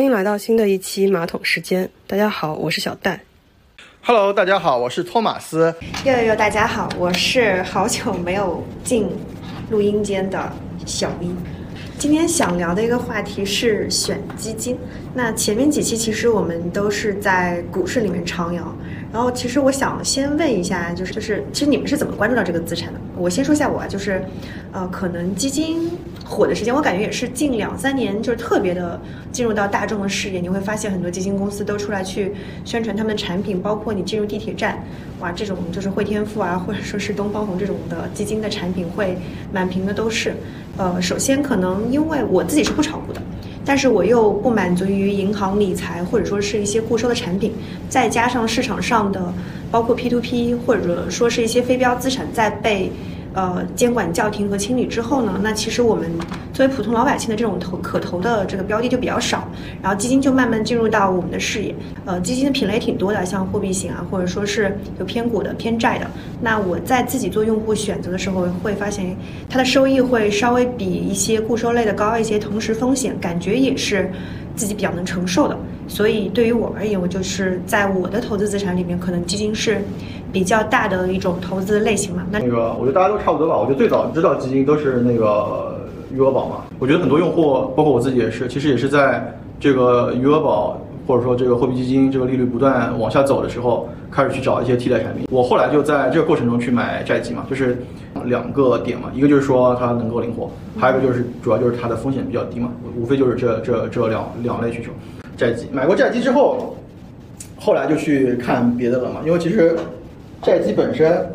欢迎来到新的一期马桶时间。大家好，我是小戴。Hello，大家好，我是托马斯。又又又，大家好，我是好久没有进录音间的小咪。今天想聊的一个话题是选基金。那前面几期其实我们都是在股市里面徜徉，然后其实我想先问一下，就是就是，其实你们是怎么关注到这个资产的？我先说一下我啊，就是，呃，可能基金火的时间，我感觉也是近两三年，就是特别的进入到大众的视野。你会发现很多基金公司都出来去宣传他们的产品，包括你进入地铁站，哇，这种就是汇添富啊，或者说是东方红这种的基金的产品会满屏的都是。呃，首先可能因为我自己是不炒股的。但是我又不满足于银行理财或者说是一些固收的产品，再加上市场上的包括 P2P 或者说是一些非标资产在被呃监管叫停和清理之后呢，那其实我们作为普通老百姓的这种投可投的这个标的就比较少，然后基金就慢慢进入到我们的视野。呃，基金的品类挺多的，像货币型啊，或者说是有偏股的、偏债的。那我在自己做用户选择的时候，会发现它的收益会稍微比一些固收类的高一些，同时风险感觉也是自己比较能承受的。所以对于我而言，我就是在我的投资资产里面，可能基金是比较大的一种投资类型嘛。那那个，我觉得大家都差不多吧。我觉得最早知道基金都是那个余额宝嘛。我觉得很多用户，包括我自己也是，其实也是在这个余额宝或者说这个货币基金这个利率不断往下走的时候，开始去找一些替代产品。我后来就在这个过程中去买债基嘛，就是两个点嘛，一个就是说它能够灵活，还有一个就是主要就是它的风险比较低嘛，无非就是这这这两两类需求。债基买过债基之后，后来就去看别的了嘛，因为其实债基本身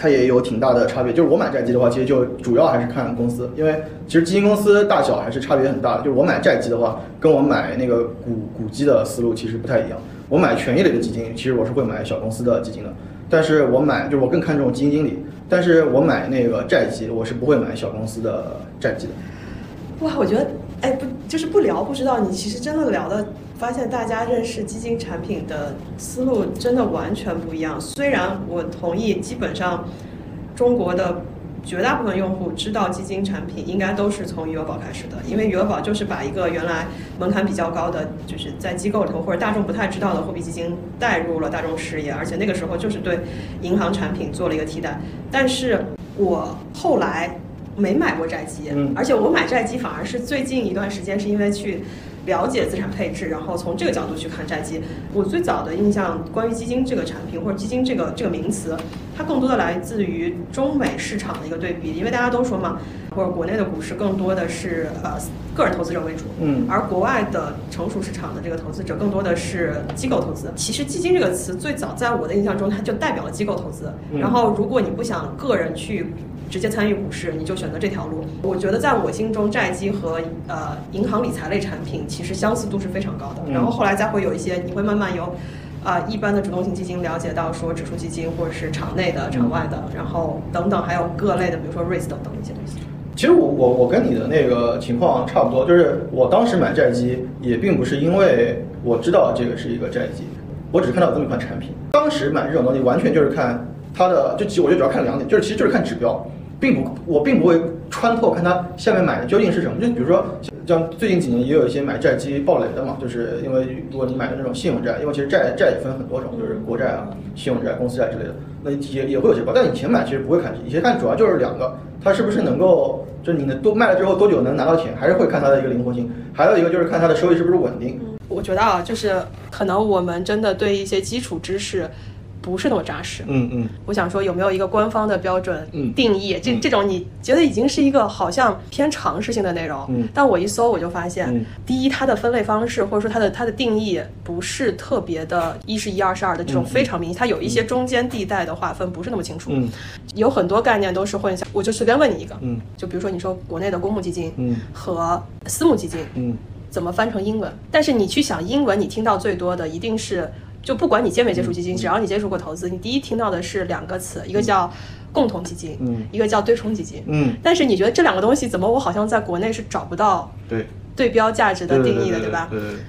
它也有挺大的差别。就是我买债基的话，其实就主要还是看公司，因为其实基金公司大小还是差别很大的。就是我买债基的话，跟我买那个股股基的思路其实不太一样。我买权益类的基金，其实我是会买小公司的基金的，但是我买就是我更看重基金经理，但是我买那个债基，我是不会买小公司的债基的。哇，我觉得，哎，不，就是不聊不知道，你其实真的聊的，发现大家认识基金产品的思路真的完全不一样。虽然我同意，基本上中国的绝大部分用户知道基金产品应该都是从余额宝开始的，因为余额宝就是把一个原来门槛比较高的，就是在机构里头或者大众不太知道的货币基金带入了大众视野，而且那个时候就是对银行产品做了一个替代。但是我后来。没买过债基，嗯而且我买债基反而是最近一段时间，是因为去了解资产配置，然后从这个角度去看债基。我最早的印象，关于基金这个产品或者基金这个这个名词，它更多的来自于中美市场的一个对比，因为大家都说嘛，或者国内的股市更多的是呃个人投资者为主，嗯而国外的成熟市场的这个投资者更多的是机构投资。其实基金这个词最早在我的印象中，它就代表了机构投资。嗯然后如果你不想个人去直接参与股市，你就选择这条路。我觉得在我心中，债基和呃银行理财类产品其实相似度是非常高的。嗯然后后来再会有一些，你会慢慢由啊、一般的主动型基金了解到说指数基金或者是场内的、场外的，然后等等，还有各类的，比如说 REITs 等等一些东西。其实我我我跟你的那个情况差不多，就是我当时买债基也并不是因为我知道这个是一个债基，我只是看到有这么一款产品。当时买这种东西完全就是看它的，就其实我就主要看两点，就是其实就是看指标，并不我并不会穿透看它下面买的究竟是什么。就比如说像最近几年也有一些买债基暴雷的嘛，就是因为如果你买的那种信用债，因为其实债债也分很多种，就是国债啊、信用债、公司债之类的，那也也会有些爆。但以前买其实不会看，以前看主要就是两个，它是不是能够，就是你能多卖了之后多久能拿到钱，还是会看它的一个灵活性，还有一个就是看它的收益是不是稳定。我觉得啊，就是可能我们真的对一些基础知识不是那么扎实。嗯嗯。我想说，有没有一个官方的标准嗯定义？这这种你觉得已经是一个好像偏常识性的内容，嗯但我一搜我就发现，嗯第一，它的分类方式或者说它的它的定义不是特别的，一是一，二是二的这种嗯非常明显，它有一些中间地带的划分不是那么清楚，嗯有很多概念都是混淆。我就随便问你一个，嗯就比如说你说国内的公募基金嗯和私募基金，嗯怎么翻成英文？但是你去想英文，你听到最多的一定是，就不管你接没接触基金，只要你接触过投资，你第一听到的是两个词，一个叫共同基金，嗯一个叫对冲基金。嗯，但是你觉得这两个东西怎么我好像在国内是找不到对，对标价值的定义的，对吧？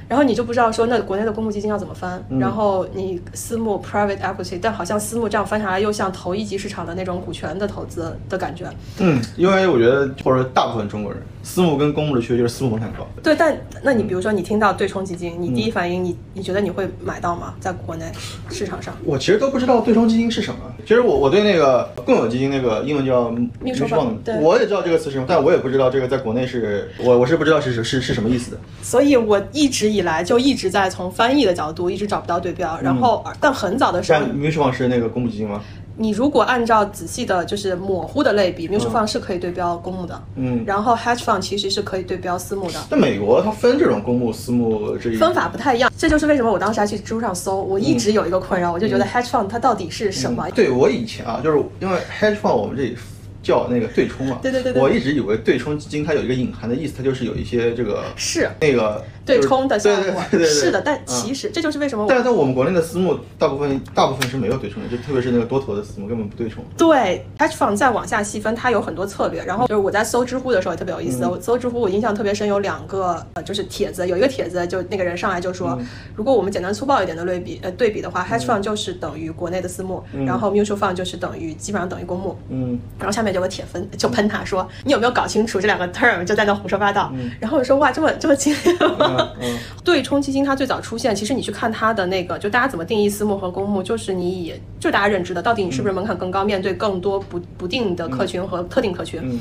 然后你就不知道说那国内的公募基金要怎么翻，嗯然后你私募 private equity，但好像私募这样翻下来又像投一级市场的那种股权的投资的感觉。嗯，因为我觉得或者大部分中国人私募跟公募的区别就是私募门槛高。对，但那你比如说你听到对冲基金，你嗯第一反应你你觉得你会买到吗？在国内市场上？我其实都不知道对冲基金是什么。其实我我对那个共有基金那个英文叫 Mutual fund，对我也知道这个词是什么，但我也不知道这个在国内是我我是不知道是是是是什么意思的。所以我一直以来就一直在从翻译的角度一直找不到对标，然后但很早的时候但 mutual fund 是那个公募基金吗？你如果按照仔细的，就是模糊的类比，mutual fund 是可以对标公募的，嗯。然后 hedge fund 其实是可以对标私募的。那美国它分这种公募、私募这一分法不太一样，这就是为什么我当时还去知乎上搜，我一直有一个困扰，我就觉得 hedge fund 它到底是什么？对我以前啊，就是因为 hedge fund 我们这里叫那个对冲嘛，对对对对。我一直以为对冲基金它有一个隐含的意思，它就是有一些这个是。那个对冲的效果是的，但嗯其实这就是为什么但是在我们国内的私募，大部分大部分是没有对冲的，就特别是那个多头的私募根本不对冲。对 hedge fund 再往下细分，它有很多策略。然后就是我在搜知乎的时候也特别有意嗯思，我搜知乎我印象特别深，有两个呃就是帖子，有一个帖子就那个人上来就说，嗯如果我们简单粗暴一点的类比呃对比的话，hedge fund 就是等于国内的私募，然后 mutual fund 就是等于基本上等于公募。嗯，然后下面就有个铁粉就喷他说：“你有没有搞清楚这两个 term？” 就在那胡说八道。然后我说：“哇，这么这么激烈吗？” 对冲基金它最早出现，其实你去看它的那个，就大家怎么定义私募和公募，就是你以就大家认知的，到底你是不是门槛更高，面对更多不不定的客群和特定客群。嗯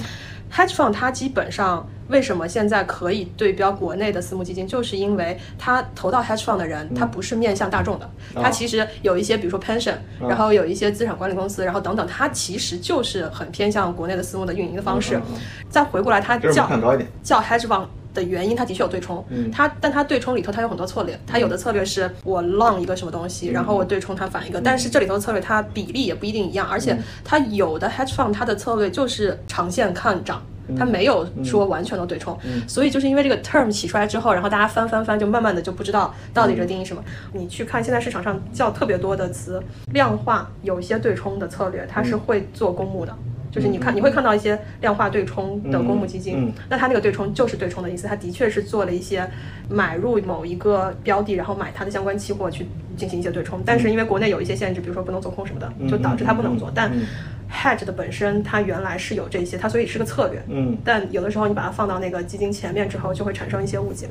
hedge fund 它基本上为什么现在可以对标国内的私募基金，就是因为它投到 hedge fund 的人，他不是面向大众的，啊他其实有一些比如说 pension，然后有一些资产管理公司，然后等等，它其实就是很偏向国内的私募的运营的方式。再回过来，它叫。叫 hedge fund 的原因，它的确有对冲，它但它对冲里头它有很多策略，它有的策略是我 long 一个什么东西，然后我对冲它反一个，但是这里头策略它比例也不一定一样，而且它有的 hedge fund 它的策略就是长线看涨。它没有说完全的对冲，所以就是因为这个 term 起出来之后，然后大家翻翻翻，就慢慢的就不知道到底这定义什么。你去看现在市场上叫特别多的词，量化有一些对冲的策略，它是会做公募的。就是你看，你会看到一些量化对冲的公募基金，那它那个对冲就是对冲的意思，它的确是做了一些买入某一个标的，然后买它的相关期货去进行一些对冲，但是因为国内有一些限制，比如说不能做空什么的，就导致它不能做。但 hedge 的本身它原来是有这些，它所以是个策略，嗯。但有的时候你把它放到那个基金前面之后，就会产生一些误解。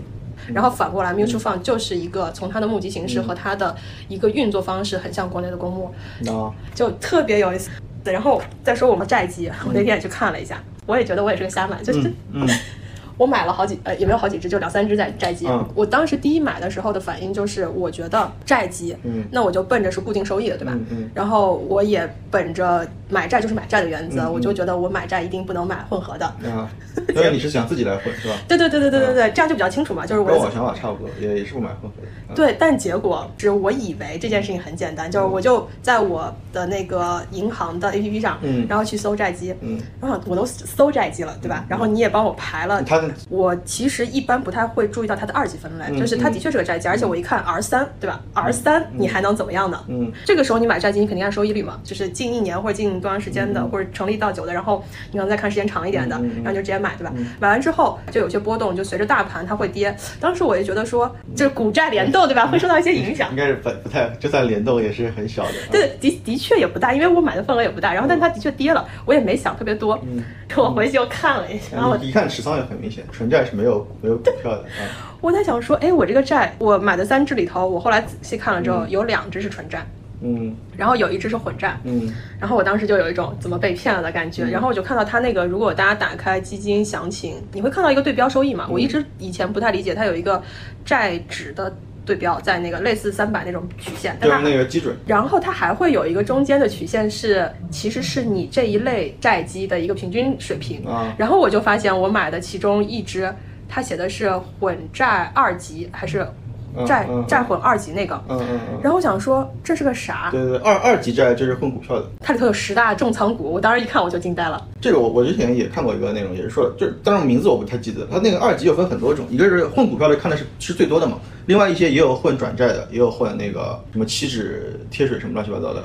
然后反过来，mutual fund 就是一个从它的募集形式和它的一个运作方式很像国内的公募，啊，就特别有意思。然后再说我们债基，我那天也去看了一下，我也觉得我也是个瞎买，就是、嗯 我买了好几呃也没有好几只，就两三只债债基。嗯我当时第一买的时候的反应就是，我觉得债基，嗯那我就奔着是固定收益的，对吧？嗯嗯然后我也本着买债就是买债的原则，我就觉得我买债一定不能买混合的。啊，因为你是想自己来混是吧？对对对对对对对，这样就比较清楚嘛，就是我跟我想法差不多，也也是不买混合对，但结果是我以为这件事情很简单，就是我就在我的那个银行的 APP 上，嗯然后去搜债基，嗯，然后我都搜债基了，对吧？然后你也帮我排了。它我其实一般不太会注意到它的二级分类，嗯就是它的确是个债基，而且我一看 R 三，对吧？R 三你还能怎么样呢？嗯，这个时候你买债基，你肯定按收益率嘛，就是近一年或者近多长时间的，或者成立到久的，然后你可能再看时间长一点的，然后就直接买，对吧？买完之后就有些波动，就随着大盘它会跌。当时我就觉得说，就是股债联动，对吧？会受到一些影响应。该是不不太，就算联动也是很小的。啊，对，的的确也不大，因为我买的份额也不大，然后但它的确跌了，我也没想特别多，我回去又看了一下，然后一看持仓也很明显，纯债是没有没有股票的啊。我在想说，哎，我这个债我买的三只里头，我后来仔细看了之后，有两只是纯债，嗯。然后有一只是混债，嗯。然后我当时就有一种怎么被骗了的感觉，然后我就看到它那个，如果大家打开基金详情，你会看到一个对标收益嘛。我一直以前不太理解，它有一个债值的对标，在那个类似三百那种曲线，但就是那个基准。然后它还会有一个中间的曲线是，其实是你这一类债基的一个平均水平。啊。然后我就发现我买的其中一只，它写的是混债二级还是债、债混二级那个。嗯嗯嗯，然后我想说这是个啥？对对对，二二级债这是混股票的。它里头有十大重仓股，我当时一看我就惊呆了。这个我我之前也看过一个内容，也是说，就是当然名字我不太记得，它那个二级又分很多种，一个是混股票的，看的是是最多的嘛，另外一些也有混转债的，也有混那个什么期指贴水什么乱七八糟的。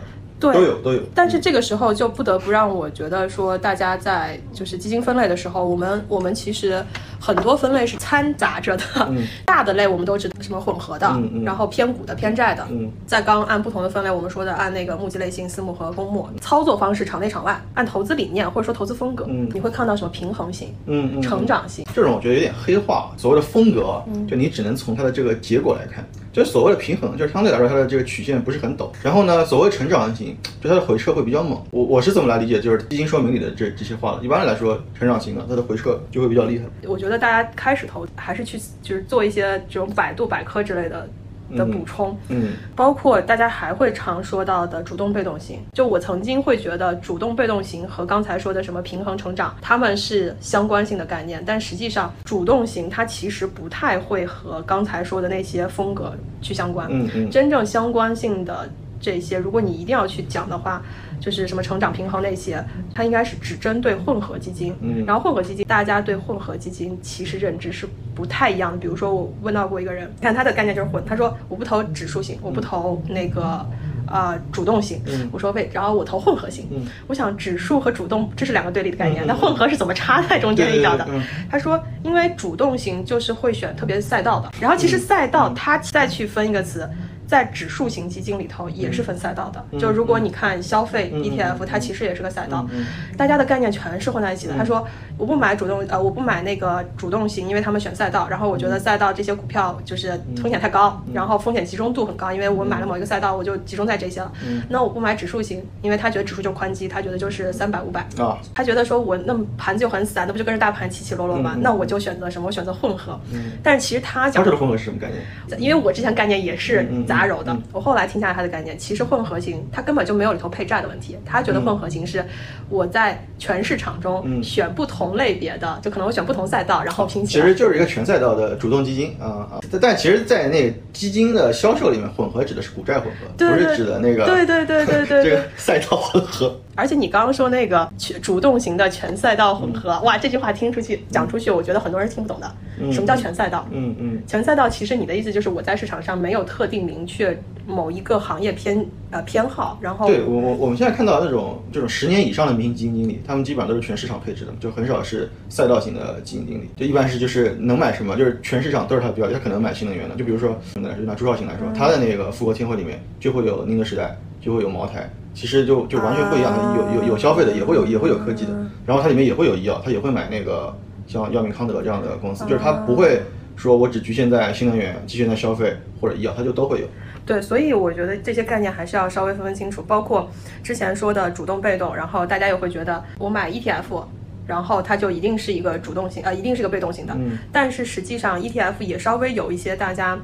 对都有都有。但是这个时候就不得不让我觉得说，大家在就是基金分类的时候，我们我们其实很多分类是掺杂着的。大的类我们都知道什么混合的，嗯嗯然后偏股的、偏债的。嗯在刚按不同的分类，我们说的按那个募集类型、私募和公募，操作方式场内场外，按投资理念或者说投资风格，嗯你会看到什么平衡型、嗯嗯，成长型。这种我觉得有点黑化，所谓的风格，嗯就你只能从它的这个结果来看，就所谓的平衡，就是相对来说它的这个曲线不是很陡。然后呢，所谓成长型，就它的回撤会比较猛。我我是怎么来理解，就是基金说明里的这这些话的。一般来说，成长型的它的回撤就会比较厉害。我觉得大家开始投还是去就是做一些这种百度百科之类的的补充。嗯包括大家还会常说到的主动被动型，就我曾经会觉得主动被动型和刚才说的什么平衡成长，它们是相关性的概念，但实际上主动型它其实不太会和刚才说的那些风格去相关。嗯嗯真正相关性的这些，如果你一定要去讲的话，就是什么成长平衡那些，它应该是只针对混合基金。嗯。然后混合基金，大家对混合基金其实认知是不太一样的。比如说，我问到过一个人，你看他的概念就是混，他说我不投指数型，我不投那个。呃，主动型，嗯。我说为，然后我投混合型，嗯。我想指数和主动这是两个对立的概念，那混合是怎么插在中间一脚的？他说，因为主动型就是会选特别赛道的，然后其实赛道它再去分一个词，在指数型基金里头也是分赛道的。就如果你看消费嗯 ETF，它其实也是个赛道嗯，大家的概念全是混在一起的。他说，我不买主动，呃，我不买那个主动型，因为他们选赛道，然后我觉得赛道这些股票就是风险太高，然后风险集中度很高，因为我买了某一个赛道，我就集中在这些了。那我不买指数型，因为他觉得指数就是宽基，他觉得就是三百五百。啊，他觉得说我那么盘子就很散，那不就跟着大盘起起落落吗？那我就选择什么？我选择混合。但是其实他讲他这个混合是什么概念？因为我之前概念也是嗯嗯杂糅的，嗯我后来听下来他的概念，其实混合型它根本就没有里头配债的问题，他觉得混合型是我在全市场中嗯选不同类别的，就可能我选不同赛道，然后拼起来。其实就是一个全赛道的主动基金啊啊！但但其实，在那基金的销售里面，混合指的是股债混合，不对不是指的那个对对对对对对 这个赛道混合。而且你刚刚说那个全主动型的全赛道混合，哇，这句话听出去讲出去，我觉得很多人听不懂的。什么叫全赛道？嗯嗯全赛道其实你的意思就是我在市场上没有特定明确某一个行业偏呃偏好，然后对我我我们现在看到那种这种十年以上的明星基金经理，他们基本上都是全市场配置的，就很少是赛道型的基金经理，就一般是就是能买什么，就是全市场都是他的标的，他可能买新能源的，就比如说就拿朱少醒来说，他的那个富国天惠里面就会有宁德时代，就会有茅台。其实就就完全不一样的，有有有消费的，也会有也会有科技的，然后它里面也会有医药，它也会买那个像药明康德这样的公司，就是它不会说我只局限在新能源、局限在消费或者医药，它就都会有。对，所以我觉得这些概念还是要稍微分分清楚，包括之前说的主动被动，然后大家也会觉得我买 ETF。然后它就一定是一个主动型，呃，一定是个被动型的。嗯但是实际上 ETF 也稍微有一些大家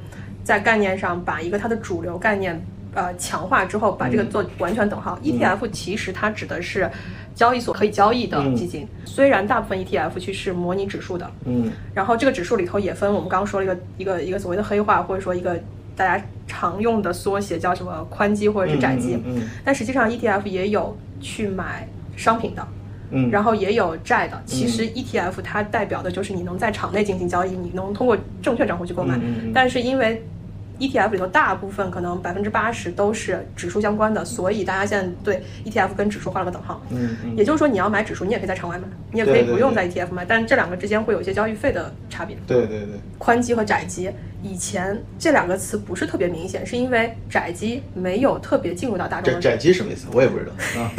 在概念上把一个它的主流概念呃强化之后，把这个做完全等号。ETF 其实它指的是交易所可以交易的嗯。基金，虽然大部分 ETF 去是模拟指数的，嗯。然后这个指数里头也分，我们刚刚说了一个一个一个所谓的黑化，或者说一个大家常用的缩写叫什么宽基或者是窄基，嗯嗯但实际上 ETF 也有去买商品的。嗯，然后也有债的，其实 ETF 它代表的就是你能在场内进行交易，你能通过证券账户去购买。嗯嗯嗯。但是因为 ETF 里头大部分可能百分之八十都是指数相关的，所以大家现在对 ETF 跟指数画了个等号。嗯嗯也就是说，你要买指数，你也可以在场外买，你也可以不用在 ETF 买，但是这两个之间会有一些交易费的差别。对对对，宽基和窄基，以前这两个词不是特别明显，是因为窄基没有特别进入到大众，窄窄基什么意思？我也不知道 啊。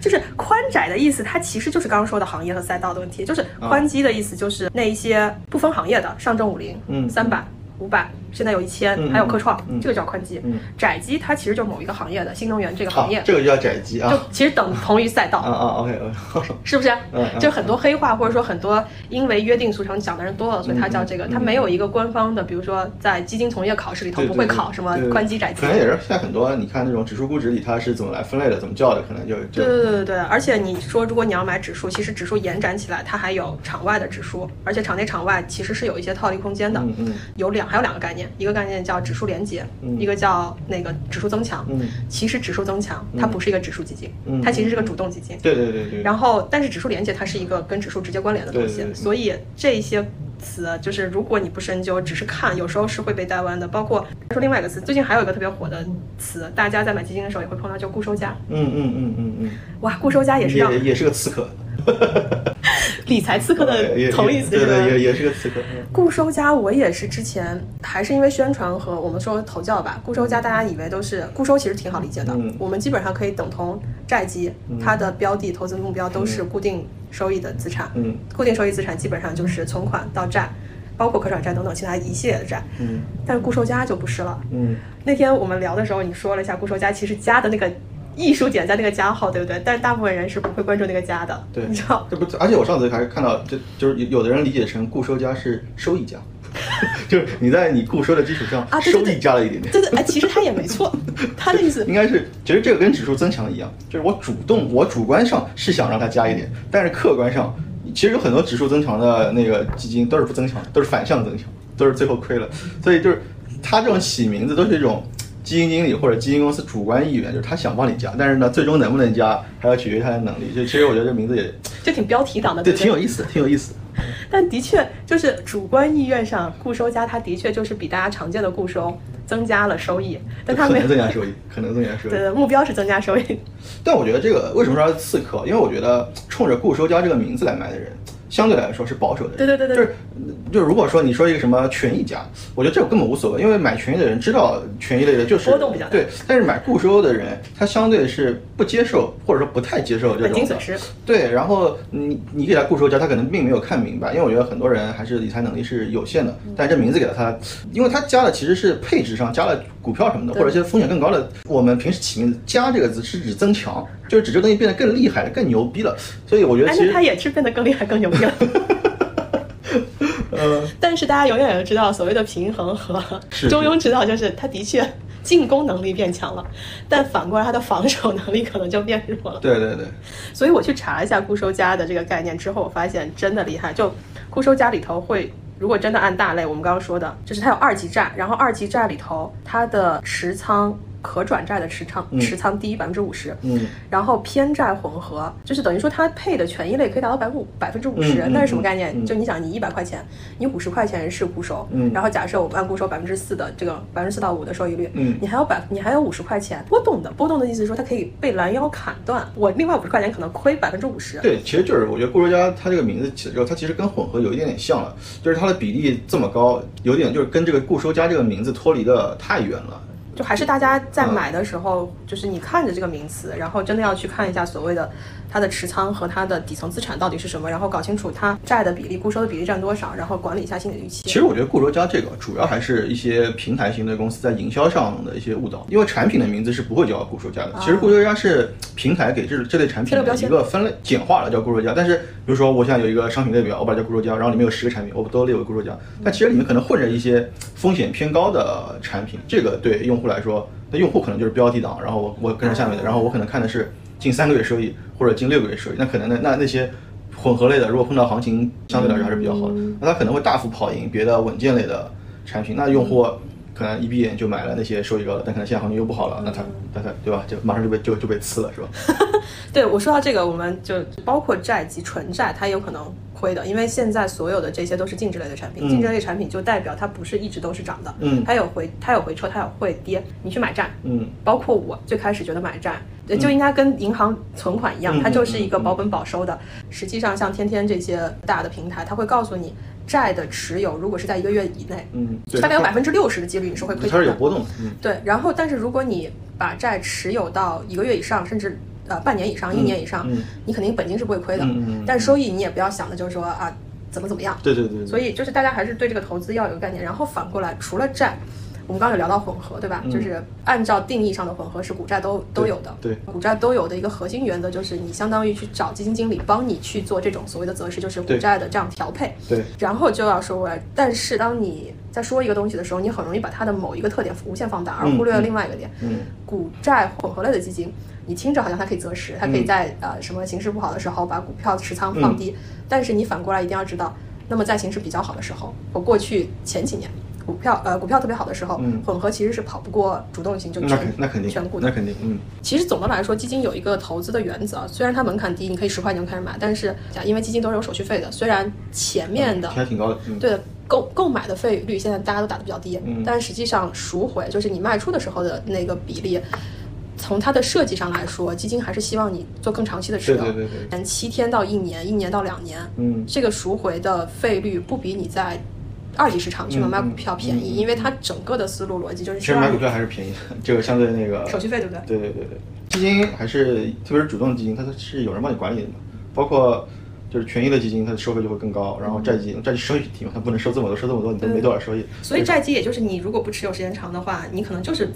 就是宽窄的意思，它其实就是刚刚说的行业和赛道的问题，就是宽基的意思就是那一些不分行业的上证五零、嗯三百、五百，现在有一千、嗯还有科创，嗯这个叫宽基。嗯窄基它其实就是某一个行业的新能源这个行业，，这个就叫窄基啊就其实等同于赛道。啊啊，OK OK，是不是？就很多黑话，或者说很多因为约定俗成讲的人多了，所以它叫嗯这个，它没有一个官方的，比如说在基金从业考试里头不会考什么宽基窄基可。能也是现在很多你看那种指数估值里它是怎么来分类的，怎么叫的，可能就就对对对对对，而且你说如果你要买指数，其实指数延展起来，它还有场外的指数，而且场内场外其实是有一些套利空间的。有两还有两个概念，一个概念叫指数连接，嗯。一个叫那个指数增强。嗯。其实指数增强它不是一个指数基金，嗯。它其实是个主动基金。对对对对，然后，但是指数连接它是一个跟指数直接关联的东西，对对对。所以这些词，就是如果你不深究，只是看，有时候是会被带弯的。包括说另外一个词，最近还有一个特别火的词，大家在买基金的时候也会碰到，叫固收加。嗯嗯嗯嗯嗯，哇，固收加也是让也也是个刺客，理财刺客的也同义词对？对，也也是个刺客。嗯固收加，我也是之前还是因为宣传和我们说投教吧，固收加大家以为都是固收，其实挺好理解的。嗯我们基本上可以等同债基，它的标的投资目标都是固定收益的资产。嗯固定收益资产基本上就是存款到债，包括可转债等等其他一系列的债。嗯但是固收加就不是了。嗯，那天我们聊的时候，你说了一下固收加，其实加的那个艺术点在那个加号，对不对？但是大部分人是不会关注那个加的，对，你知道？这不，而且我上次还看到，就就是有有的人理解成固收加是收益加，就是你在你固收的基础上啊收益加了一点点。对对，哎，其实他也没错，他的意思应该是，其实这个跟指数增强一样，就是我主动，我主观上是想让它加一点，但是客观上，其实有很多指数增强的那个基金都是不增强的，都是反向增强，都是最后亏了。所以就是它这种起名字都是一种基金经理或者基金公司主观意愿，就是他想帮你加，但是呢，最终能不能加还要取决于他的能力。就其实我觉得这名字也就挺标题党的，对，不挺有意思的，挺有意思。但的确就是主观意愿上，固收加它的确就是比大家常见的固收增加了收益，但它可没有能增加收益，可能增加收益。对对，目标是增加收益。但我觉得这个为什么说它是刺客？因为我觉得冲着固收加这个名字来买的人，相对来说是保守的人。对对对对就是就如果说你说一个什么权益加，我觉得这个根本无所谓，因为买权益的人知道权益类的就是波动比较大对，但是买固收的人，他相对是不接受或者说不太接受这种本金损失。对，然后你你给他固收加，他可能并没有看明白，因为我觉得很多人还是理财能力是有限的，但这名字给了他，因为他加的其实是配置上加了股票什么的，或者一些风险更高的。我们平时起名字“加”这个字是指增强，就是指这个东西变得更厉害了、更牛逼了。所以我觉得哎，其实那它也是变得更厉害、更牛逼了。呃，但是大家永远要知道，所谓的平衡和中庸之道，就是它的确进攻能力变强了，但反过来它的防守能力可能就变弱了。对对对，所以我去查了一下固收加的这个概念之后，我发现真的厉害。就固收加里头会，如果真的按大类，我们刚刚说的，就是它有二级债，然后二级债里头它的持仓。可转债的持仓嗯。持仓低百分之五十，嗯。然后偏债混合，就是等于说它配的权益类可以达到百分五百分之五十那是什么概念？嗯。就你想，你一百块钱，你五十块钱是固收，嗯。然后假设我们按固收百分之四的这个百分之四到五的收益率，嗯。你还有百你还有五十块钱波动的，波动的意思是说它可以被拦腰砍断，我另外五十块钱可能亏百分之五十，对，其实就是我觉得固收加它这个名字起了之后，它其实跟混合有一点点像了，就是它的比例这么高，有点就是跟这个固收加这个名字脱离的太远了。就还是大家在买的时候，就是你看着这个名词，然后真的要去看一下所谓的它的持仓和它的底层资产到底是什么，然后搞清楚它债的比例、固收的比例占多少，然后管理一下心理预期。其实我觉得固收加这个主要还是一些平台型的公司在营销上的一些误导，因为产品的名字是不会叫固收加的。其实固收加是平台给这这类产品的一个分类简化了叫固收加，但是比如说我现在有一个商品列表，我把它叫固收加，然后里面有十个产品，我都列为固收加，但其实里面可能混着一些风险偏高的产品，这个对用户来说，那用户可能就是标题党，然后我我跟着下面的，然后我可能看的是近三个月收益或者近六个月收益，那可能那那那些。混合类的，如果碰到行情相对来说还是比较好的，那它可能会大幅跑赢别的稳健类的产品。那用户可能一闭眼就买了那些收益高的，但可能现在行情又不好了，那他那他对吧？就马上就被就就被呲了，是吧？对我说到这个，我们就包括债及纯债，它有可能亏的，因为现在所有的这些都是净值类的产品，嗯净值类产品就代表它不是一直都是涨的，嗯它有回它有回撤，它有会跌。你去买债，嗯包括我最开始觉得买债，呃就应该跟银行存款一样，嗯它就是一个保本保收的。实际上，像天天这些大的平台，它会告诉你，债的持有如果是在一个月以内，大概有百分之六十的几率你是会亏它是有钱的。波动的，嗯对，然后但是如果你把债持有到一个月以上，甚至呃半年以上、一年以上，嗯你肯定本金是不会亏的，但收益你也不要想的就是说啊怎么怎么样。对对对对，所以就是大家还是对这个投资要有个概念，然后反过来，除了债，我们刚刚有聊到混合，对吧？嗯就是按照定义上的混合是股债都都有的。对股债都有的一个核心原则就是你相当于去找基金经理帮你去做这种所谓的择时，就是股债的这样调配。对然后就要说回来，但是当你在说一个东西的时候，你很容易把它的某一个特点无限放大，而忽略了另外一个点。嗯股债混合类的基金，你听着好像它可以择时，它可以在、呃什么形势不好的时候把股票持仓放低，但是你反过来一定要知道，那么在形势比较好的时候，或过去前几年。股票呃股票特别好的时候，嗯混合其实是跑不过主动型，就那那肯定全股的那。肯定，嗯，其实总的来说，基金有一个投资的原则，啊，虽然它门槛低，你可以十块钱就开始买，但是因为基金都是有手续费的，虽然前面的还挺高的，嗯，对的购购买的费率现在大家都打的比较低，嗯但实际上赎回就是你卖出的时候的那个比例。从它的设计上来说，基金还是希望你做更长期的持有，对对对对七天到一年，一年到两年，嗯这个赎回的费率不比你在二级市场去买卖股票便宜，嗯嗯嗯因为它整个的思路逻辑就是其实买股票还是便宜的，这个相对那个手续费对不对？对对对对，基金还是特别是主动基金，它是有人帮你管理的嘛，包括就是权益的基金，它的收费就会更高，然后债基债基收益低嘛，它不能收这么多，收这么多你都没多少收益。所以债基也就是你如果不持有时间长的话，你可能就是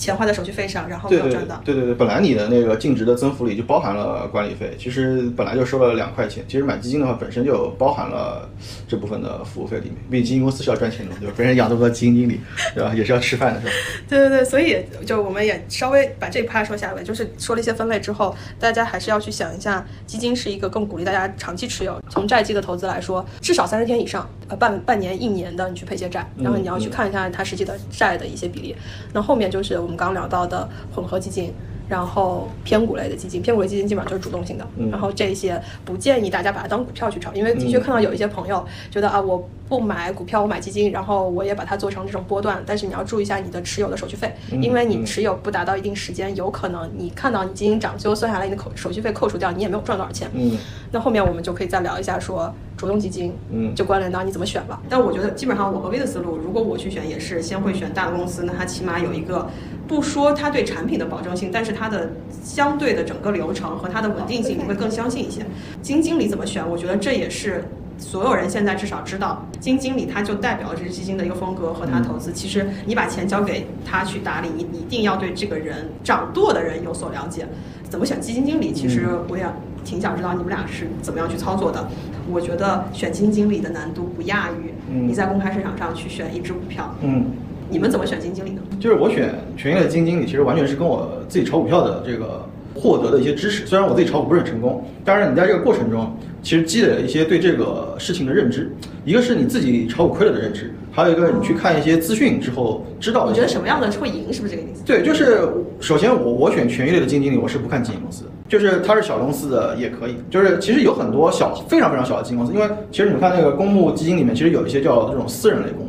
钱花在手续费上，然后没有赚到。对对对，本来你的那个净值的增幅里就包含了管理费，其实本来就收了两块钱，其实买基金的话本身就包含了这部分的服务费里面，毕竟基金公司是要赚钱的，对吧？别人养这么多基金经理，对吧？也是要吃饭的，是吧？对对对，所以就我们也稍微把这一趴说下来，就是说了一些分类之后，大家还是要去想一下，基金是一个更鼓励大家长期持有。从债基的投资来说，至少三十天以上，呃，半半年、一年的你去配些债，然后你要去看一下它实际的债的一些比例。那后面就是我们刚刚聊到的混合基金。然后偏股类的基金，偏股类基金基本上就是主动性的。嗯然后这些不建议大家把它当股票去炒，因为的确嗯看到有一些朋友觉得啊，我不买股票，我买基金，然后我也把它做成这种波段。但是你要注意一下你的持有的手续费，嗯因为你嗯持有不达到一定时间，有可能你看到你基金涨，最后算下来你的扣手续费扣除掉，你也没有赚多少钱。嗯那后面我们就可以再聊一下说主动基金，嗯就关联到你怎么选了。但我觉得基本上我和 V 的思路，如果我去选，也是先会选大的公司，那它起码有一个，不说它对产品的保证性，但是它的相对的整个流程和它的稳定性，你会更相信一些。基金经理怎么选？我觉得这也是。所有人现在至少知道，基金经理他就代表这支基金的一个风格和他投资。其实你把钱交给他去打理，你你一定要对这个人掌舵的人有所了解。怎么选基金经理？其实我也挺想知道你们俩是怎么样去操作的。我觉得选基金经理的难度不亚于嗯你在公开市场上去选一只股票。嗯。你们怎么选基金经理呢？就是我选权益类基金经理，其实完全是跟我自己炒股票的这个获得的一些知识。虽然我自己炒股不是很成功，但是你在这个过程中，其实积累了一些对这个事情的认知。一个是你自己炒股亏了的认知，还有一个你去看一些资讯之后知道。你觉得什么样的会赢？是不是这个意思？对，就是首先我我选权益类的基金经理，我是不看基金公司的，就是他是小公司的也可以。就是其实有很多小非常非常小的基金公司，因为其实你们看那个公募基金里面，其实有一些叫这种私人类公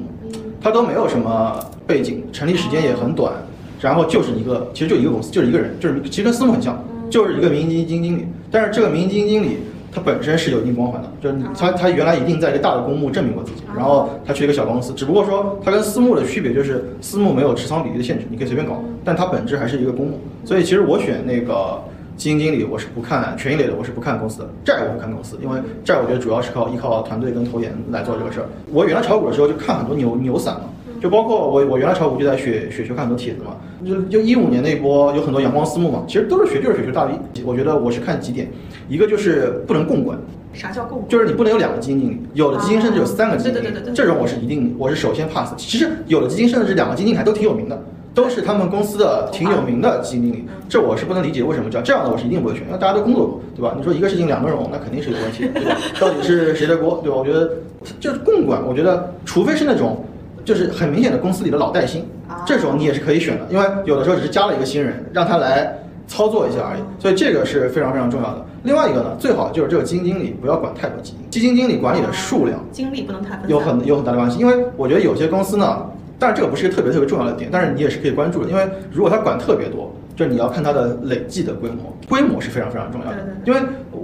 募。它都没有什么背景，成立时间也很短，然后就是一个，其实就一个公司，就是一个人，就是其实跟私募很像，就是一个民营基金经理。但是这个民营基金经理他本身是有一定光环的，就是他他原来一定在一个大的公募证明过自己，然后他去一个小公司，只不过说他跟私募的区别就是私募没有持仓比例的限制，你可以随便搞，但它本质还是一个公募。所以其实我选那个。基金经理我是不看权益类的，我是不看公司的债，我不看公司，因为债我觉得主要是靠依靠团队跟投研来做这个事儿。我原来炒股的时候就看很多牛牛散嘛，就包括我我原来炒股就在雪雪球看很多帖子嘛，就就一五年那波有很多阳光私募嘛，其实都是雪就是雪球大 V。我觉得我是看几点，一个就是不能共管，啥叫共？就是你不能有两个基金经理，有的基金甚至有三个基金经理，对对对对对这种我是一定我是首先 pass。其实有的基金甚至两个基金经理还都挺有名的。都是他们公司的挺有名的基金经理，这我是不能理解为什么叫这样的，我是一定不会选，因为大家都工作过，对吧？你说一个事情两个人，那肯定是有问题，对吧？到底是谁的锅，对吧？我觉得就是共管，我觉得除非是那种就是很明显的公司里的老带新，这种你也是可以选的，因为有的时候只是加了一个新人，让他来操作一下而已，所以这个是非常非常重要的。另外一个呢，最好就是这个基金经理不要管太多基金，基金经理管理的数量精力不能太有很有很大的关系，因为我觉得有些公司呢。当然，这个不是一个特别特别重要的点，但是你也是可以关注的，因为如果它管特别多，就是你要看它的累计的规模，规模是非常非常重要的。因为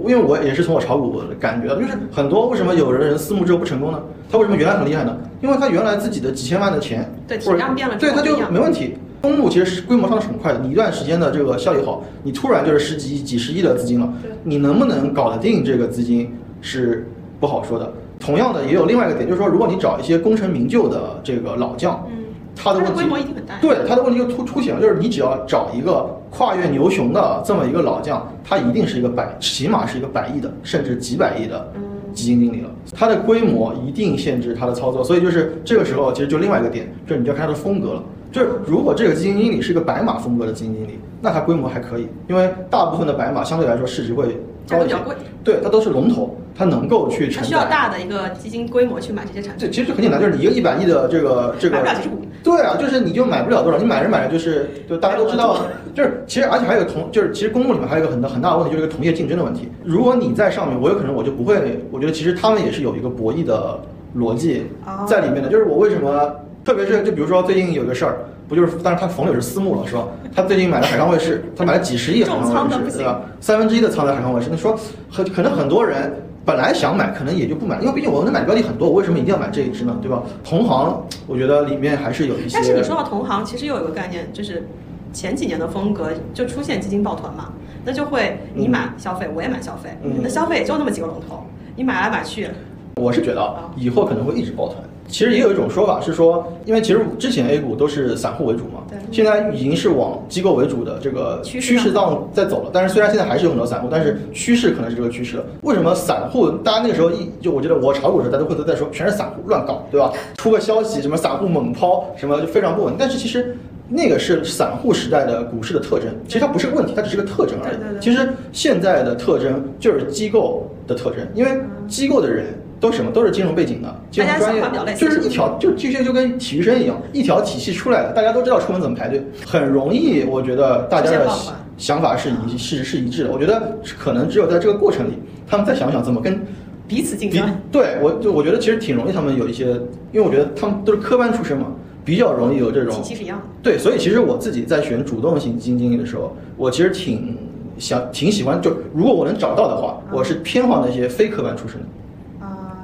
因为我也是从我炒股感觉到，就是很多为什么有的人私募之后不成功呢？他为什么原来很厉害呢？因为他原来自己的几千万的钱，对体量变了，对他就没问题。公募其实是规模上是很快的，你一段时间的这个效益好，你突然就是十几亿、几十亿的资金了，你能不能搞得定这个资金是不好说的。同样的，也有另外一个点，就是说，如果你找一些功成名就的这个老将，嗯，他的问题规模一定很大。对，他的问题就突凸显了，就是你只要找一个跨越牛熊的这么一个老将，他一定是一个百，起码是一个百亿的，甚至几百亿的基金经理了。他的规模一定限制他的操作，所以就是这个时候，其实就另外一个点，就是你就要看他的风格了。就是如果这个基金经理是一个白马风格的基金经理，那他规模还可以，因为大部分的白马相对来说市值会高一些。对，它都是龙头，它能够去承载。它需要大的一个基金规模去买这些产这品。其实很简单，就是你一个一百亿的这个这个买不了几十股。对啊，就是你就买不了多少，你买着买着就是，就大家都知道，就是其实而且还有同，就是其实公募里面还有一个很大很大的问题，就是一个同业竞争的问题。如果你在上面，我有可能我就不会，我觉得其实他们也是有一个博弈的逻辑哦在里面的。就是我为什么，特别是就比如说最近有个事儿，不就是，但是他冯柳是私募了，是吧？他最近买了海康卫视，他买了几十亿海康卫视，对吧？三分之一的仓在海康卫视，那说很可能很多人。本来想买，可能也就不买，因为毕竟我能买的标的很多，我为什么一定要买这一只呢？对吧？同行，我觉得里面还是有一些。但是你说到同行，其实又有一个概念，就是前几年的风格就出现基金抱团嘛，那就会你买消费，我也买消费，嗯那消费也就那么几个龙头，你买来买去，我是觉得啊，以后可能会一直抱团。其实也有一种说法是说，因为其实之前 A 股都是散户为主嘛，对现在已经是往机构为主的这个趋势趋势上在走了。但是虽然现在还是有很多散户，但是趋势可能是这个趋势了。为什么散户？大家那个时候一就我觉得我炒股的时候，大家会都在说全是散户乱搞，对吧？出个消息什么散户猛抛，什么就非常不稳。但是其实。那个是散户时代的股市的特征，其实它不是个问题，它只是个特征而已。其实现在的特征就是机构的特征，因为机构的人都什么都是金融背景的，金融专业就是一条就这些就跟体育生一样，一条体系出来的，大家都知道出门怎么排队，很容易，我觉得大家的想法是一是是一致的。我觉得可能只有在这个过程里，他们再想想怎么跟彼此竞争。对我就我觉得其实挺容易，他们有一些，因为我觉得他们都是科班出身嘛，比较容易有这种体系是一样的。对，所以其实我自己在选主动型基金经理的时候，我其实挺想挺喜欢，就如果我能找到的话，嗯我是偏好那些非科班出身的。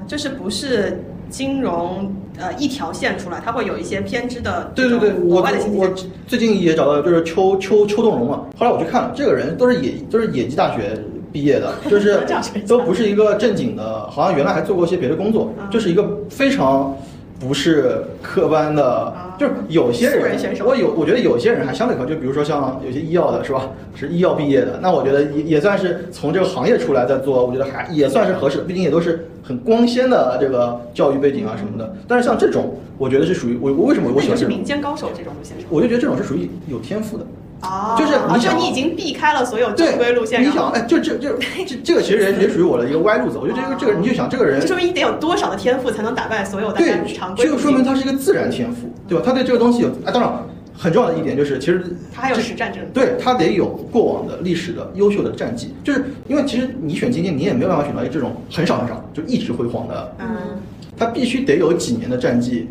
啊、就是不是金融呃一条线出来，它会有一些偏支的对对对，我我最近也找到就是邱邱邱栋荣嘛，后来我去看了，这个人都是野都是野鸡大学毕业的，就是 都不是一个正经的，好像原来还做过一些别的工作，嗯就是一个非常不是科班的，就是有些人我有我觉得有些人还相对可，就比如说像有些医药的是吧，是医药毕业的，那我觉得也也算是从这个行业出来再做，我觉得还也算是合适的，毕竟也都是很光鲜的这个教育背景啊什么的。但是像这种，我觉得是属于我我为什么我喜欢这种？民间高手这种路线。我就觉得这种是属于有天赋的。哦就是你哦想就你已经避开了所有对正规路线，你想，哎，就这 这这这个其实也也属于我的一个歪路子。我觉得这个这个，你就想这个人这，说明你得有多少的天赋才能打败所有的常，规就路径？说明他是一个自然天赋，对吧？他对这个东西有，哎，当然很重要的一点就是，其实他还有实战证。对他得有过往的历史的优秀的战绩，就是因为其实你选基金，你也没有办法选到这种很少很少就一直辉煌的，嗯，他必须得有几年的战绩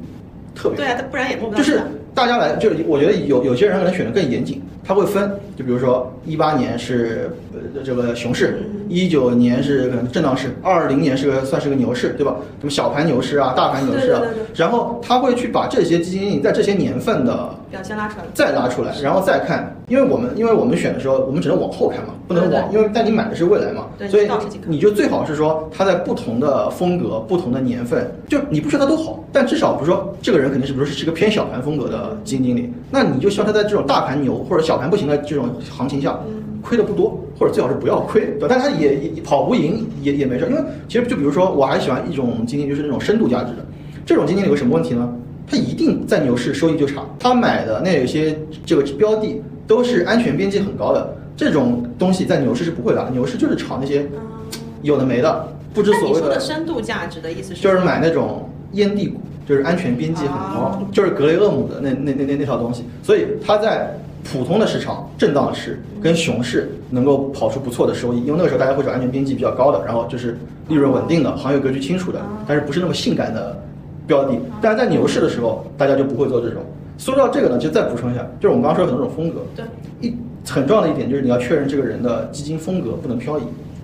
特别好对啊，他不然也摸不到就是大家来，就是我觉得有有些人可能选的更严谨，他会分，就比如说一八年是呃这个熊市，一九年是可能震荡市，二零年是个算是个牛市，对吧？什么小盘牛市啊，大盘牛市啊，然后他会去把这些基金经理在这些年份的表现拉出来。再拉出来，然后再看，因为我们因为我们选的时候，我们只能往后看嘛，不能往，因为但你买的是未来嘛，对所以你就最好是说他在不同的风格、不同的年份，就你不说他都好，但至少比如说这个人肯定是比如说是个偏小盘风格的基金经理，那你就希望他在这种大盘牛或者小盘不行的这种行情下，亏的不多，或者最好是不要亏，对吧？但他也也跑不赢也也没事，因为其实就比如说我还喜欢一种基金，就是那种深度价值的，这种基金有个什么问题呢？它一定在牛市收益就差，他买的那有些这个标的都是安全边际很高的，这种东西在牛市是不会的，牛市就是炒那些有的没的，不知所谓的的深度价值的意思是？就是买那种烟蒂股，就是安全边际很高，哦就是格雷厄姆的那那那那那套东西，所以它在普通的市场、震荡市跟熊市能够跑出不错的收益，因为那个时候大家会找安全边际比较高的，然后就是利润稳定的、行业格局清楚的，但是不是那么性感的标的。但是在牛市的时候，大家就不会做这种。说到这个呢，就再补充一下，就是我们刚刚说的很多种风格，对，一很重要的一点就是你要确认这个人的基金风格不能漂移，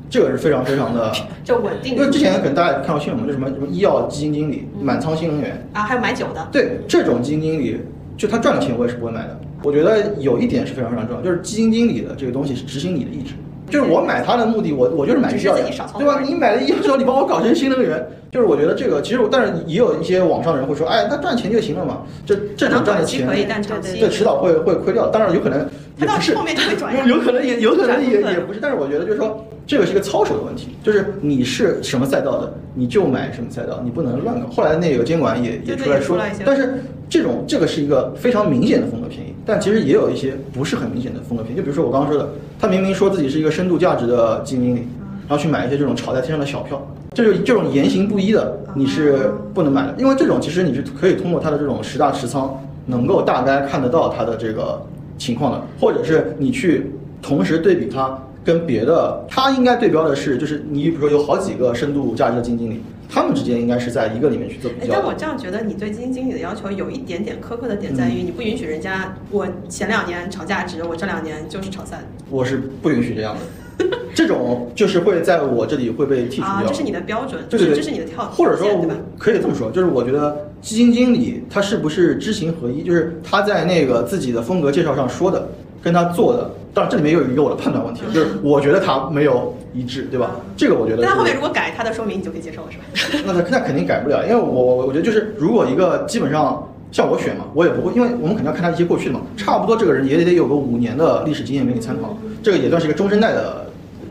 这个是非常非常的。就稳定的。因为之前可能大家也看过新闻嘛，就什么什么医药基金经理满仓新能源，啊，还有买酒的，对这种基金经理，就他赚了钱我也是不会买的。我觉得有一点是非常非常重要，就是基金经理的这个东西是执行你的意志。就是我买它的目的，我我就是买医药的自己少操，作对。吧？你买了医药之后，你帮我搞成新能源，就是我觉得这个其实我，但是也有一些网上的人会说，哎，那赚钱就行了嘛，这这种赚的钱可以，但长期。对迟早会会亏掉，当然有可能也不是。后面就会转 有有可能也有可能也也不是，但是我觉得就是说这个是一个操守的问题，就是你是什么赛道的，你就买什么赛道，你不能乱搞。后来那个监管也也出来说但是这种这个是一个非常明显的风格偏移，但其实也有一些不是很明显的风格偏移，就比如说我刚刚说的，他明明说自己是一个深度价值的基金经理，然后去买一些这种炒在天上的小票，这就这种言行不一的你是不能买的，因为这种其实你是可以通过它的这种十大持仓，能够大概看得到它的这个情况的，或者是你去同时对比它跟别的，它应该对标的是，就是你比如说有好几个深度价值的基金经理，他们之间应该是在一个里面去做比哎，较。但我这样觉得，你对基金经理的要求有一点点苛刻的点在于，你不允许人家我前两年炒价值，我这两年就是炒散我是不允许这样的，这种就是会在我这里会被剔除啊，掉。这是你的标准，对对对，这是你的跳或者说对吧？可以这么说，就是我觉得基金经理他是不是知行合一，就是他在那个自己的风格介绍上说的，跟他做的，当然这里面有一个我的判断问题，就是我觉得他没有一致，对吧？这个我觉得是但他后面如果改他的说明，你就可以接受了，是吧？那他那肯定改不了，因为我我我觉得就是如果一个基本上像我选嘛，我也不会，因为我们肯定要看他一些过去的嘛，差不多这个人也得有个五年的历史经验给你参考，这个也算是一个中生代的，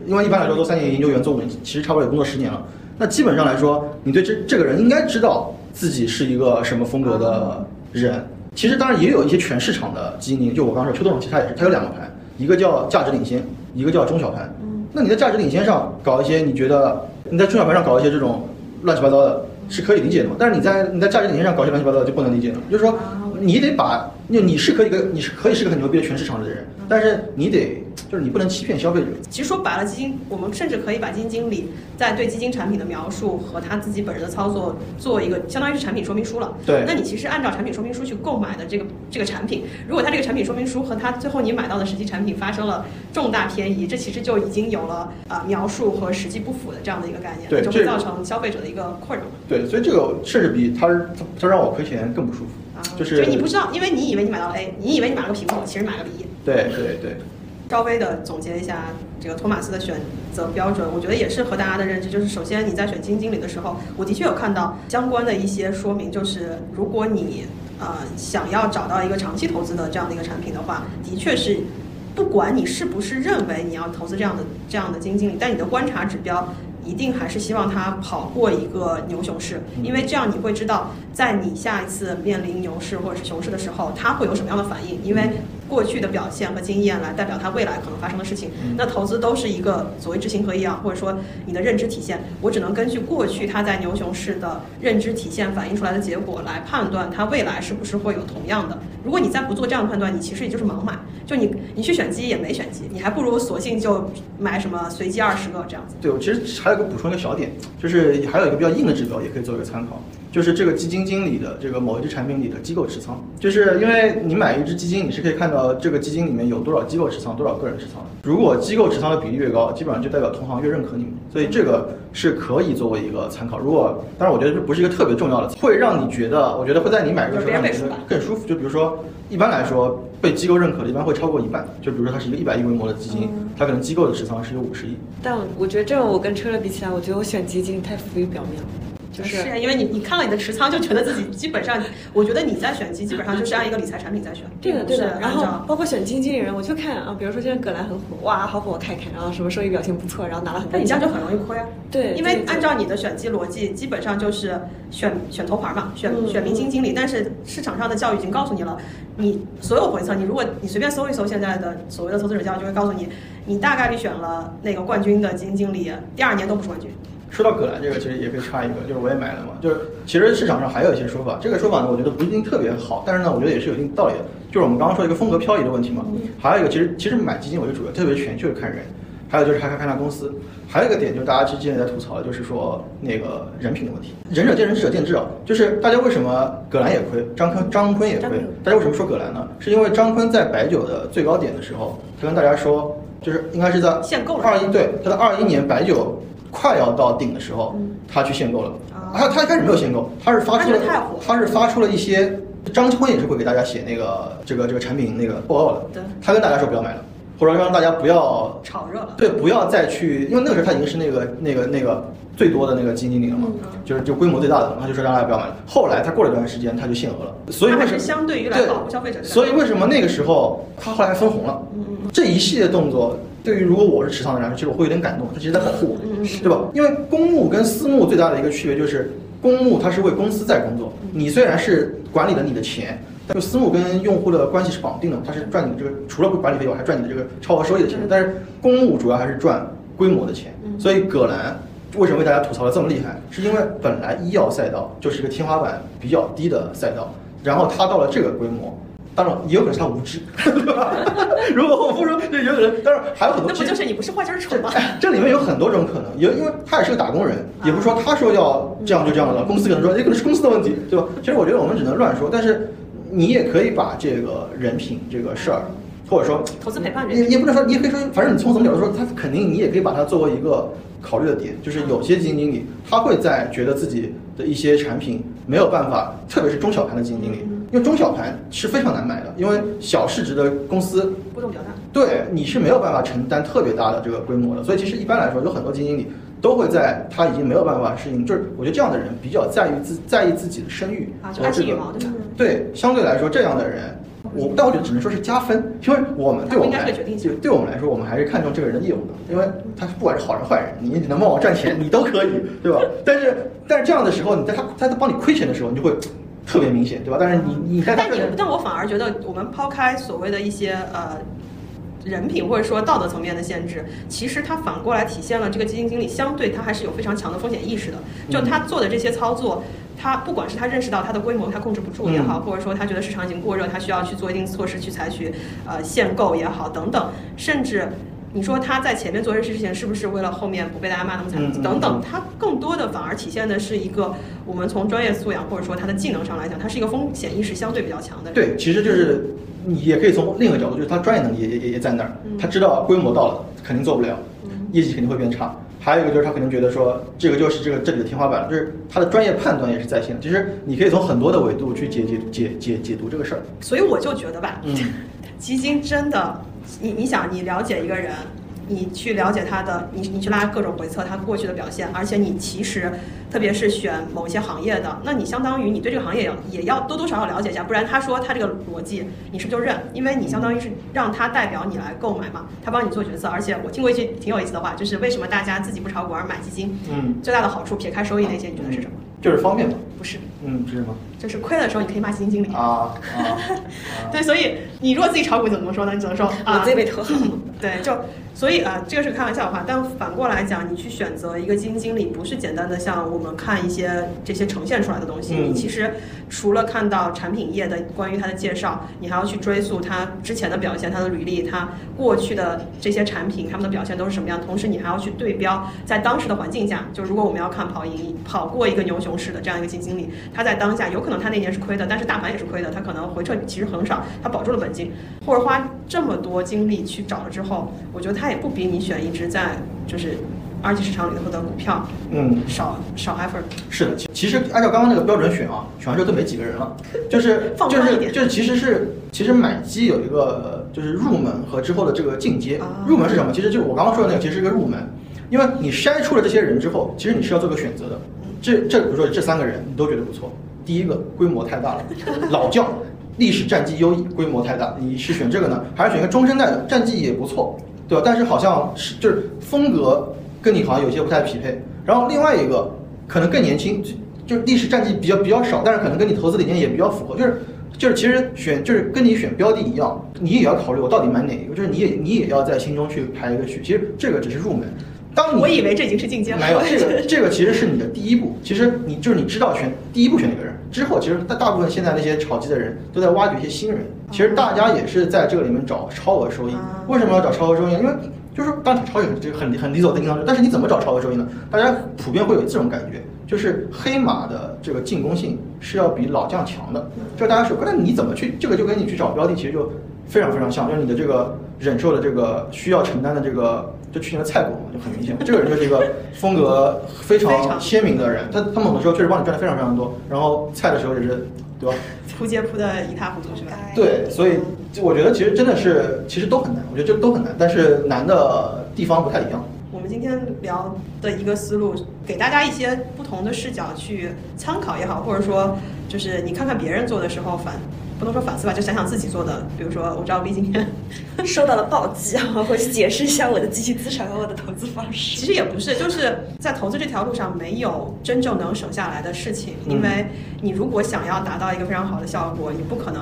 因为一般来说都三年研究员做五年，其实差不多也工作十年了。那基本上来说，你对这这个人应该知道自己是一个什么风格的人。其实当然也有一些全市场的基金，就我刚刚说邱东荣，其实他也是，他有两个盘，一个叫价值领先，一个叫中小盘。那你在价值领先上搞一些你觉得你在中小盘上搞一些这种乱七八糟的，是可以理解的嘛？但是你在你在价值领先上搞一些乱七八糟的就不能理解了。就是说，你得把你你是可以个你是可以是个很牛逼的全市场的人，但是你得就是你不能欺骗消费者。其实说白了，基金我们甚至可以把基金经理在对基金产品的描述和他自己本人的操作做一个相当于是产品说明书了。对那你其实按照产品说明书去购买的这个这个产品，如果它这个产品说明书和它最后你买到的实际产品发生了重大偏移，这其实就已经有了呃描述和实际不符的这样的一个概念，就会对这个造成消费者的一个困扰。对，所以这个甚至比他他他让我亏钱更不舒服。啊，就是你不知道，因为你以为你买到了 A，你以为你买了个苹果，其实买了个 B。对对对，稍微的总结一下这个托马斯的选择标准，我觉得也是和大家的认知，就是首先你在选基金经理的时候，我的确有看到相关的一些说明，就是如果你呃想要找到一个长期投资的这样的一个产品的话，的确是。不管你是不是认为你要投资这样的这样的基金经理，但你的观察指标一定还是希望它跑过一个牛熊市，因为这样你会知道，在你下一次面临牛市或者是熊市的时候，它会有什么样的反应，因为过去的表现和经验来代表它未来可能发生的事情。那投资都是一个所谓知行合一啊，或者说你的认知体现，我只能根据过去它在牛熊市的认知体现反映出来的结果来判断它未来是不是会有同样的。如果你再不做这样的判断，你其实也就是盲买，就你你去选基也没选基，你还不如索性就买什么随机二十个这样子。对，我其实还有个补充一个小点，就是还有一个比较硬的指标，也可以做一个参考，就是这个基金经理的这个某一只产品里的机构持仓，就是因为你买一只基金，你是可以看到这个基金里面有多少机构持仓，多少个人持仓的。如果机构持仓的比例越高，基本上就代表同行越认可你们，所以这个是可以作为一个参考。如果当然，我觉得这不是一个特别重要的，会让你觉得，我觉得会在你买入的时候让你觉得更舒服。就比如说，一般来说被机构认可的，一般会超过一半。就比如说它是一个一百亿规模的基金，它可能机构的持仓是有五十亿。但我觉得这种我跟车车比起来，我觉得我选基金太浮于表面了，就是啊因为你你看了你的持仓，就觉得自己基本上，我觉得你在选基基本上就是按一个理财产品在选。对的对的。然后包括选基金经理人，我就看啊，比如说现在葛兰很火，哇，好火，我看一看，然后什么收益表现不错，然后拿了很。但你这样就很容易亏啊。对，因为按照你的选基逻辑，基本上就是选选头牌嘛，选嗯选明星经理。但是市场上的教育已经告诉你了，你所有回测，你如果你随便搜一搜现在的所谓的投资者教育，就会告诉你，你大概率选了那个冠军的基金经理，第二年都不是冠军。说到葛兰这个，其实也可以插一个，就是我也买了嘛。就是其实市场上还有一些说法，这个说法呢，我觉得不一定特别好，但是呢，我觉得也是有一定道理的。就是我们刚刚说一个风格漂移的问题嘛，还有一个其实其实买基金我就主要特别全就是看人，还有就是还看看他公司，还有一个点就是大家之前也在吐槽的，就是说那个人品的问题。仁者见仁，智者见智啊。就是大家为什么葛兰也亏，张坤张坤也亏？大家为什么说葛兰呢？是因为张坤在白酒的最高点的时候，他跟大家说，就是应该是在限购了二一对他在二一年白酒快要到顶的时候，他去限购了。他他一开始没有限购，他是发出了他是发出了一些，张坤也是会给大家写那个这个这个产品那个报告的。对他跟大家说不要买了，或者让大家不要炒热了。对，不要再去，因为那个时候他已经是那个那个那个最多的那个基金经理了嘛，就是就规模最大的，他就说让大家不要买了。后来他过了一段时间，他就限额了，所以为什么是相对于来对保护消费者。所以为什么那个时候他后来还分红了？这一系列动作，对于如果我是持仓的人来说，其实我会有点感动，他其实在保护我，对吧？因为公募跟私募最大的一个区别就是，公募它是为公司在工作，你虽然是管理了你的钱。但是私募跟用户的关系是绑定的，它是赚你的这个除了管理费以外，还赚你的这个超额收益的钱。但是公募主要还是赚规模的钱。所以葛兰为什么被大家吐槽的这么厉害，是因为本来医药赛道就是一个天花板比较低的赛道，然后它到了这个规模。当然，也有可能是他无知，对吧？如果我不说，就有可能。当然，还有很多。那不就是你不是坏就是蠢吗？这里面有很多种可能，也因为他也是个打工人，也不是说他说要这样就这样的。公司可能说，也可能是公司的问题，对吧？其实我觉得我们只能乱说，但是你也可以把这个人品这个事儿，或者说投资陪伴人，也也不能说，你也可以说，反正你从什么角度说，他肯定你也可以把它作为一个考虑的点，就是有些基金经理他会在觉得自己的一些产品没有办法，特别是中小盘的基金经理。因为中小盘是非常难买的，因为小市值的公司波动比较大，对，你是没有办法承担特别大的这个规模的。所以其实一般来说，有很多基金经理都会在他已经没有办法适应，就是我觉得这样的人比较在意自在意自己的声誉啊，就爱惜羽毛，对吧？对，相对来说这样的人，我但我觉得只能说是加分，因为我们对我们来就对我们来说，我们还是看重这个人的业务的，因为他不管是好人坏人，你能帮我赚钱，你都可以，对吧？但是但是这样的时候，你在他他在帮你亏钱的时候，你就会。特别明显，对吧？但是你你但你但我反而觉得，我们抛开所谓的一些呃人品或者说道德层面的限制，其实它反过来体现了这个基金经理相对他还是有非常强的风险意识的。就他做的这些操作，他不管是他认识到他的规模他控制不住也好，或者说他觉得市场已经过热，他需要去做一定措施去采取呃限购也好等等，甚至。你说他在前面做这事情，是不是为了后面不被大家骂那么惨？等等，他更多的反而体现的是一个我们从专业素养或者说他的技能上来讲，他是一个风险意识相对比较强的人。对，其实就是你也可以从另一个角度，就是他专业能力也也也在那儿，他知道规模到了肯定做不了，业绩肯定会变差。还有一个就是他可能觉得说这个就是这个这里的天花板，就是他的专业判断也是在线的。其实你可以从很多的维度去解解解解解读这个事儿。所以我就觉得吧，基金真的。你你想，你了解一个人，你去了解他的，你你去拉各种回测他过去的表现，而且你其实，特别是选某一些行业的，那你相当于你对这个行业要也要多多少少了解一下，不然他说他这个逻辑，你是不是就认？因为你相当于是让他代表你来购买嘛，他帮你做决策。而且我听过一句挺有意思的话，就是为什么大家自己不炒股而买基金？嗯，最大的好处撇开收益那些，你觉得是什么？就是方便嘛？不是，嗯，是什么？就是亏的时候你可以骂基金经理啊。对，所以你如果自己炒股，怎么说呢？你只能说啊，自己被投。对，就所以啊，这个是开玩笑的话。但反过来讲，你去选择一个基金经理，不是简单的像我们看一些这些呈现出来的东西。你其实除了看到产品页的关于它的介绍，你还要去追溯它之前的表现、它的履历、它过去的这些产品他们的表现都是什么样。同时，你还要去对标在当时的环境下，就如果我们要看跑赢跑过一个牛熊市的这样一个基金经理，他在当下有可能他那年是亏的，但是大盘也是亏的，他可能回撤其实很少，他保住了本金，或者花这么多精力去找了之后。我觉得他也不比你选一只在就是二级市场里头的股票，嗯，少少 effort。是的，其实按照刚刚那个标准选啊，选完之后都没几个人了，就是就是就是其实是其实买基有一个就是入门和之后的这个进阶。入门是什么？其实就是我刚刚说的那个，其实是一个入门，因为你筛出了这些人之后，其实你是要做个选择的。这这比如说这三个人你都觉得不错，第一个规模太大了，老将。历史战绩优异，规模太大，你是选这个呢，还是选一个中生代的？战绩也不错，对吧？但是好像是就是风格跟你好像有些不太匹配。然后另外一个可能更年轻，就就历史战绩比较比较少，但是可能跟你投资理念也比较符合。就是就是其实选就是跟你选标的一样，你也要考虑我到底买哪一个，就是你也你也要在心中去排一个序。其实这个只是入门。当我以为这已经是进阶了。没有这个 这个其实是你的第一步。其实你就是你知道选第一步选哪个人。之后，其实大大部分现在那些炒基的人都在挖掘一些新人。其实大家也是在这个里面找超额收益。为什么要找超额收益？因为就是当然超额这个很很理所当然的，但是你怎么找超额收益呢？大家普遍会有这种感觉，就是黑马的这个进攻性是要比老将强的。就大家说，那你怎么去？这个就跟你去找标的其实就非常非常像，就是你的这个忍受的这个需要承担的这个。就去年的蔡总就很明显，这个人就是一个风格非常鲜明的人。他他猛的时候确实帮你赚的非常非常多，然后菜的时候也是，对吧？扑街扑的一塌糊涂是吧？对，所以我觉得其实真的是其实都很难，我觉得这都很难，但是难的地方不太一样。我们今天聊的一个思路，给大家一些不同的视角去参考也好，或者说就是你看看别人做的时候反。不能说反思吧，就想想自己做的。比如说，我知道 V 今天 受到了暴击啊，我会解释一下我的基金资产和我的投资方式。其实也不是，就是在投资这条路上没有真正能省下来的事情，因为你如果想要达到一个非常好的效果，你不可能。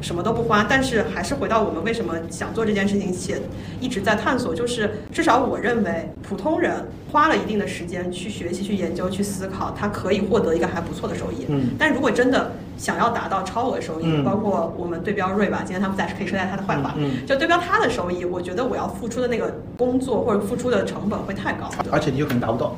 什么都不花，但是还是回到我们为什么想做这件事情，且一直在探索，就是至少我认为普通人花了一定的时间去学习、去研究、去思考，他可以获得一个还不错的收益。嗯但如果真的想要达到超额收益，嗯包括我们对标瑞吧，今天他们在是可以说下他的坏话，嗯就对标他的收益，我觉得我要付出的那个工作或者付出的成本会太高。而且你有可能达不到。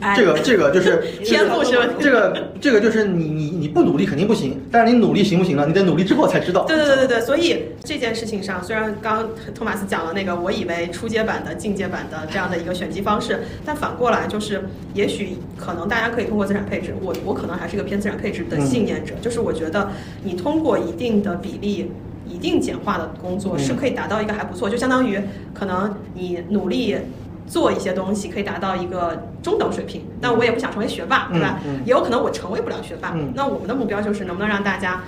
哎这个这个就是 天赋是问题这个这个就是你你你不努力肯定不行，但是你努力行不行呢？你得努力之后才知道。对对对对对，所以这件事情上，虽然刚刚托马斯讲了那个我以为初阶版的、进阶版的这样的一个选机方式，但反过来就是，也许可能大家可以通过资产配置，我我可能还是一个偏资产配置的信念者，就是我觉得你通过一定的比例。一定简化的工作嗯是可以达到一个还不错，就相当于可能你努力做一些东西，可以达到一个中等水平。但我也不想成为学霸，对吧？也有可能我成为不了学霸。嗯那我们的目标就是能不能让大家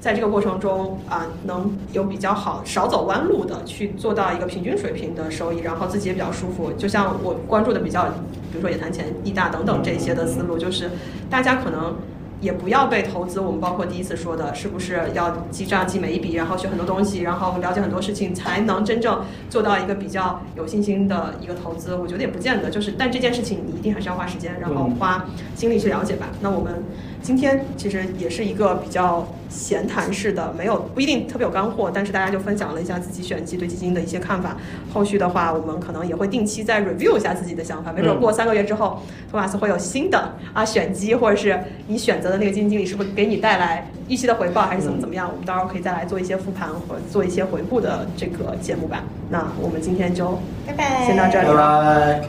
在这个过程中啊、能有比较好少走弯路的去做到一个平均水平的收益，然后自己也比较舒服。就像我关注的比较，比如说野谈钱、易大等等这些的思路，就是大家可能。也不要被投资，我们包括第一次说的，是不是要记账记每一笔，然后学很多东西，然后了解很多事情，才能真正做到一个比较有信心的一个投资？我觉得也不见得，就是但这件事情你一定还是要花时间，然后花精力去了解吧。那我们今天其实也是一个比较闲谈式的，没有不一定特别有干货，但是大家就分享了一下自己选基对基金的一些看法。后续的话，我们可能也会定期再 review 一下自己的想法，没准嗯过三个月之后，托马斯会有新的啊选基，或者是你选择的那个基金经理是会给你带来预期的回报，还是怎么怎么样？我们到时候可以再来做一些复盘或者做一些回顾的这个节目吧。那我们今天就拜拜，先到这里拜了。拜。